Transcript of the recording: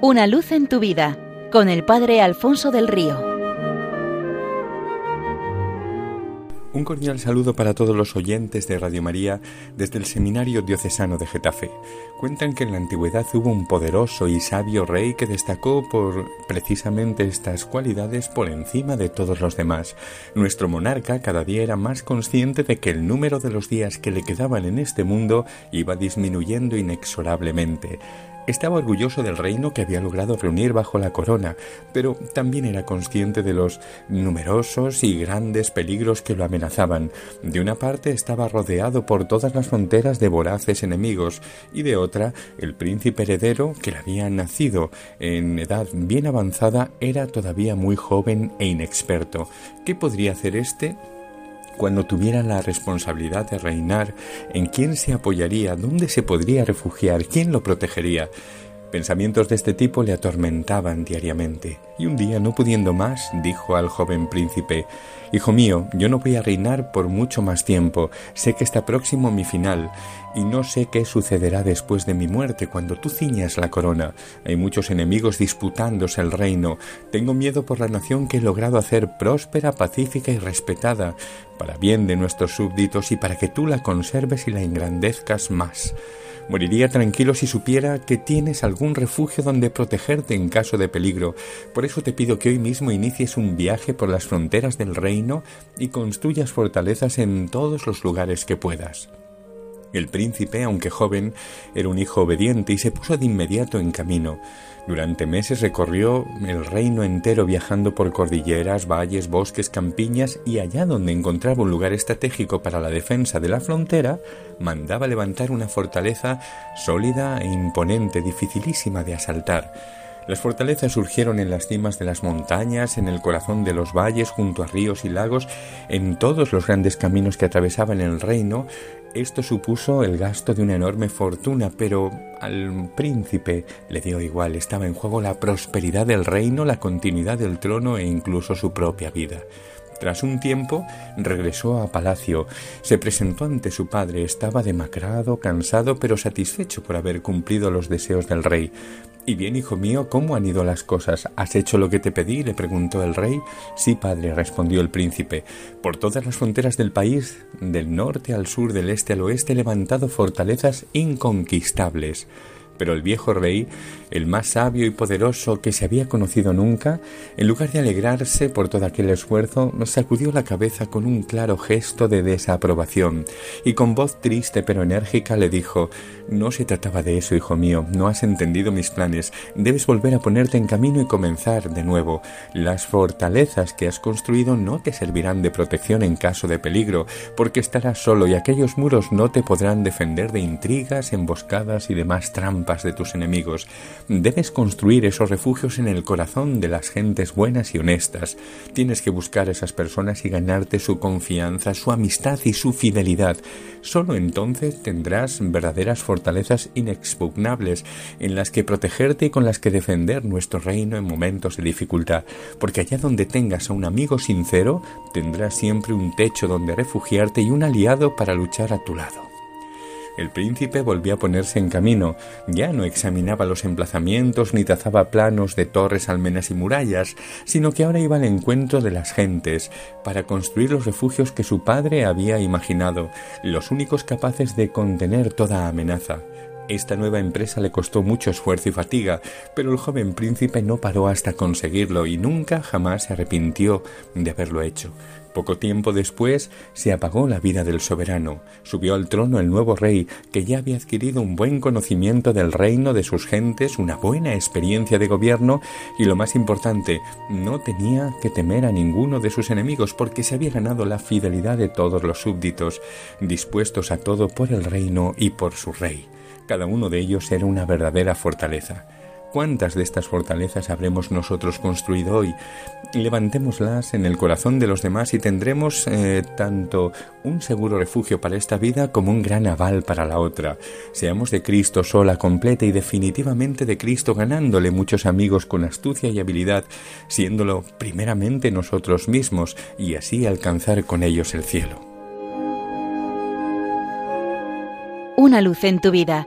Una luz en tu vida con el Padre Alfonso del Río. Un cordial saludo para todos los oyentes de Radio María desde el Seminario Diocesano de Getafe. Cuentan que en la antigüedad hubo un poderoso y sabio rey que destacó por precisamente estas cualidades por encima de todos los demás. Nuestro monarca cada día era más consciente de que el número de los días que le quedaban en este mundo iba disminuyendo inexorablemente. Estaba orgulloso del reino que había logrado reunir bajo la corona, pero también era consciente de los numerosos y grandes peligros que lo amenazaban. De una parte estaba rodeado por todas las fronteras de voraces enemigos, y de otra, el príncipe heredero, que le había nacido en edad bien avanzada, era todavía muy joven e inexperto. ¿Qué podría hacer éste? Cuando tuviera la responsabilidad de reinar, en quién se apoyaría, dónde se podría refugiar, quién lo protegería. Pensamientos de este tipo le atormentaban diariamente, y un día, no pudiendo más, dijo al joven príncipe Hijo mío, yo no voy a reinar por mucho más tiempo, sé que está próximo mi final, y no sé qué sucederá después de mi muerte cuando tú ciñas la corona. Hay muchos enemigos disputándose el reino. Tengo miedo por la nación que he logrado hacer próspera, pacífica y respetada, para bien de nuestros súbditos y para que tú la conserves y la engrandezcas más. Moriría tranquilo si supiera que tienes algún refugio donde protegerte en caso de peligro. Por eso te pido que hoy mismo inicies un viaje por las fronteras del reino y construyas fortalezas en todos los lugares que puedas. El príncipe, aunque joven, era un hijo obediente y se puso de inmediato en camino. Durante meses recorrió el reino entero viajando por cordilleras, valles, bosques, campiñas y allá donde encontraba un lugar estratégico para la defensa de la frontera, mandaba levantar una fortaleza sólida e imponente, dificilísima de asaltar. Las fortalezas surgieron en las cimas de las montañas, en el corazón de los valles, junto a ríos y lagos, en todos los grandes caminos que atravesaban el reino. Esto supuso el gasto de una enorme fortuna, pero al príncipe le dio igual, estaba en juego la prosperidad del reino, la continuidad del trono e incluso su propia vida. Tras un tiempo regresó a palacio, se presentó ante su padre, estaba demacrado, cansado, pero satisfecho por haber cumplido los deseos del rey. Y bien, hijo mío, ¿cómo han ido las cosas? ¿Has hecho lo que te pedí? le preguntó el rey. Sí, padre, respondió el príncipe. Por todas las fronteras del país, del norte al sur, del este al oeste, he levantado fortalezas inconquistables. Pero el viejo rey, el más sabio y poderoso que se había conocido nunca, en lugar de alegrarse por todo aquel esfuerzo, sacudió la cabeza con un claro gesto de desaprobación. Y con voz triste pero enérgica le dijo No se trataba de eso, hijo mío, no has entendido mis planes, debes volver a ponerte en camino y comenzar de nuevo. Las fortalezas que has construido no te servirán de protección en caso de peligro, porque estarás solo y aquellos muros no te podrán defender de intrigas, emboscadas y demás de tus enemigos. Debes construir esos refugios en el corazón de las gentes buenas y honestas. Tienes que buscar a esas personas y ganarte su confianza, su amistad y su fidelidad. Solo entonces tendrás verdaderas fortalezas inexpugnables en las que protegerte y con las que defender nuestro reino en momentos de dificultad, porque allá donde tengas a un amigo sincero, tendrás siempre un techo donde refugiarte y un aliado para luchar a tu lado. El príncipe volvió a ponerse en camino. Ya no examinaba los emplazamientos ni trazaba planos de torres, almenas y murallas, sino que ahora iba al encuentro de las gentes para construir los refugios que su padre había imaginado, los únicos capaces de contener toda amenaza. Esta nueva empresa le costó mucho esfuerzo y fatiga, pero el joven príncipe no paró hasta conseguirlo y nunca jamás se arrepintió de haberlo hecho. Poco tiempo después se apagó la vida del soberano. Subió al trono el nuevo rey, que ya había adquirido un buen conocimiento del reino de sus gentes, una buena experiencia de gobierno y lo más importante, no tenía que temer a ninguno de sus enemigos porque se había ganado la fidelidad de todos los súbditos, dispuestos a todo por el reino y por su rey. Cada uno de ellos era una verdadera fortaleza. ¿Cuántas de estas fortalezas habremos nosotros construido hoy? Levantémoslas en el corazón de los demás y tendremos eh, tanto un seguro refugio para esta vida como un gran aval para la otra. Seamos de Cristo sola, completa y definitivamente de Cristo, ganándole muchos amigos con astucia y habilidad, siéndolo primeramente nosotros mismos y así alcanzar con ellos el cielo. Una luz en tu vida